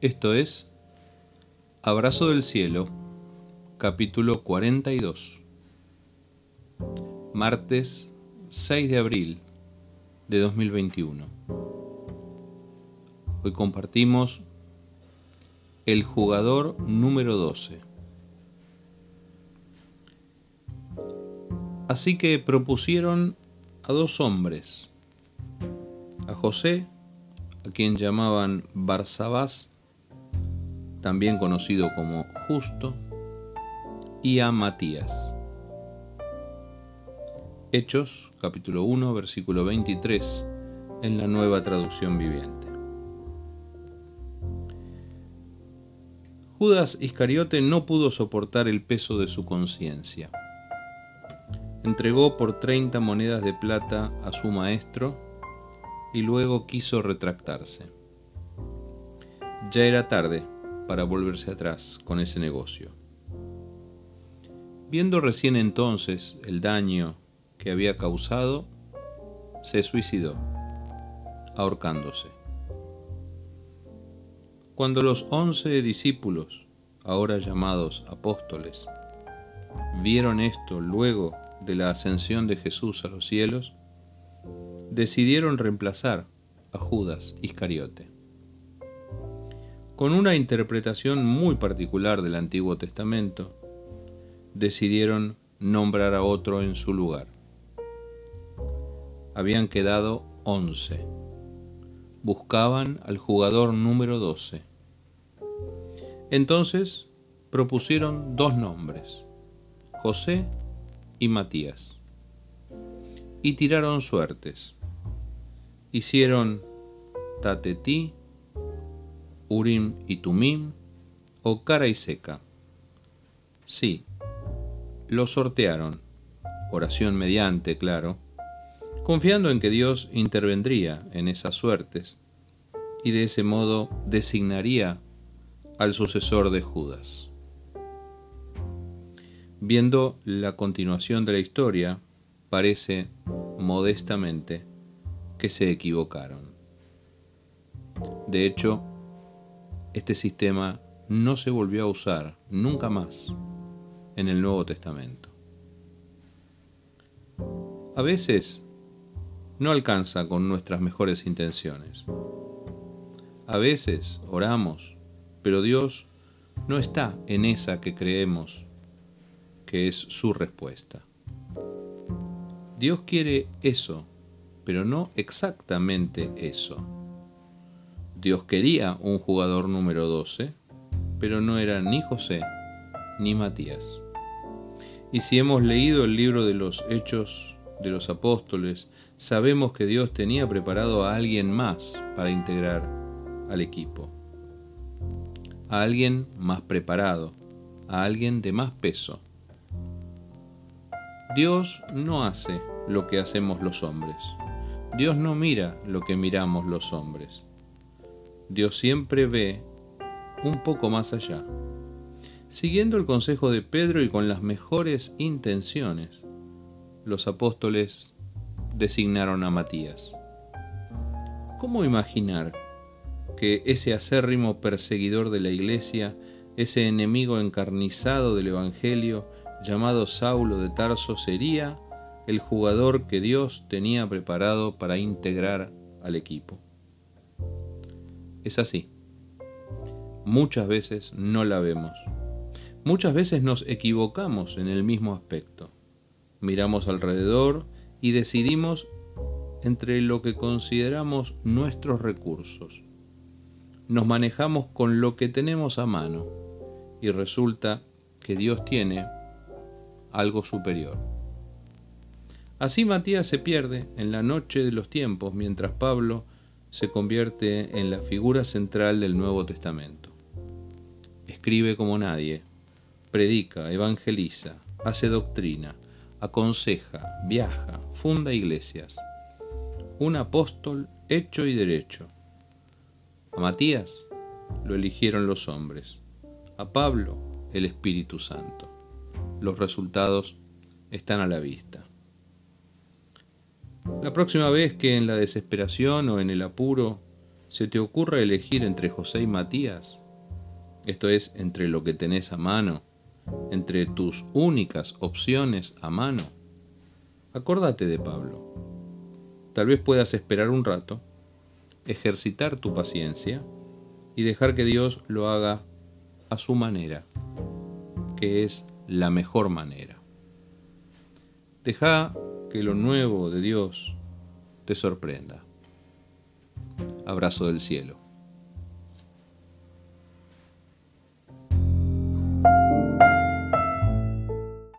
Esto es Abrazo del Cielo, capítulo 42, martes 6 de abril de 2021. Hoy compartimos el jugador número 12. Así que propusieron a dos hombres, a José, a quien llamaban Barsabás, también conocido como Justo, y a Matías. Hechos, capítulo 1, versículo 23, en la nueva traducción viviente. Judas Iscariote no pudo soportar el peso de su conciencia entregó por 30 monedas de plata a su maestro y luego quiso retractarse. Ya era tarde para volverse atrás con ese negocio. Viendo recién entonces el daño que había causado, se suicidó, ahorcándose. Cuando los once discípulos, ahora llamados apóstoles, vieron esto luego de la ascensión de Jesús a los cielos, decidieron reemplazar a Judas Iscariote. Con una interpretación muy particular del Antiguo Testamento, decidieron nombrar a otro en su lugar. Habían quedado once. Buscaban al jugador número doce. Entonces propusieron dos nombres, José y Matías. Y tiraron suertes. Hicieron Tatetí, Urim y Tumim o cara y seca. Sí, lo sortearon, oración mediante, claro, confiando en que Dios intervendría en esas suertes y de ese modo designaría al sucesor de Judas. Viendo la continuación de la historia, parece modestamente que se equivocaron. De hecho, este sistema no se volvió a usar nunca más en el Nuevo Testamento. A veces no alcanza con nuestras mejores intenciones. A veces oramos, pero Dios no está en esa que creemos que es su respuesta. Dios quiere eso, pero no exactamente eso. Dios quería un jugador número 12, pero no era ni José ni Matías. Y si hemos leído el libro de los Hechos de los Apóstoles, sabemos que Dios tenía preparado a alguien más para integrar al equipo. A alguien más preparado, a alguien de más peso. Dios no hace lo que hacemos los hombres. Dios no mira lo que miramos los hombres. Dios siempre ve un poco más allá. Siguiendo el consejo de Pedro y con las mejores intenciones, los apóstoles designaron a Matías. ¿Cómo imaginar que ese acérrimo perseguidor de la iglesia, ese enemigo encarnizado del Evangelio, llamado Saulo de Tarso sería el jugador que Dios tenía preparado para integrar al equipo. Es así. Muchas veces no la vemos. Muchas veces nos equivocamos en el mismo aspecto. Miramos alrededor y decidimos entre lo que consideramos nuestros recursos. Nos manejamos con lo que tenemos a mano y resulta que Dios tiene algo superior. Así Matías se pierde en la noche de los tiempos mientras Pablo se convierte en la figura central del Nuevo Testamento. Escribe como nadie, predica, evangeliza, hace doctrina, aconseja, viaja, funda iglesias. Un apóstol hecho y derecho. A Matías lo eligieron los hombres, a Pablo el Espíritu Santo los resultados están a la vista. La próxima vez que en la desesperación o en el apuro se te ocurre elegir entre José y Matías, esto es, entre lo que tenés a mano, entre tus únicas opciones a mano, acordate de Pablo. Tal vez puedas esperar un rato, ejercitar tu paciencia y dejar que Dios lo haga a su manera, que es la mejor manera. Deja que lo nuevo de Dios te sorprenda. Abrazo del cielo.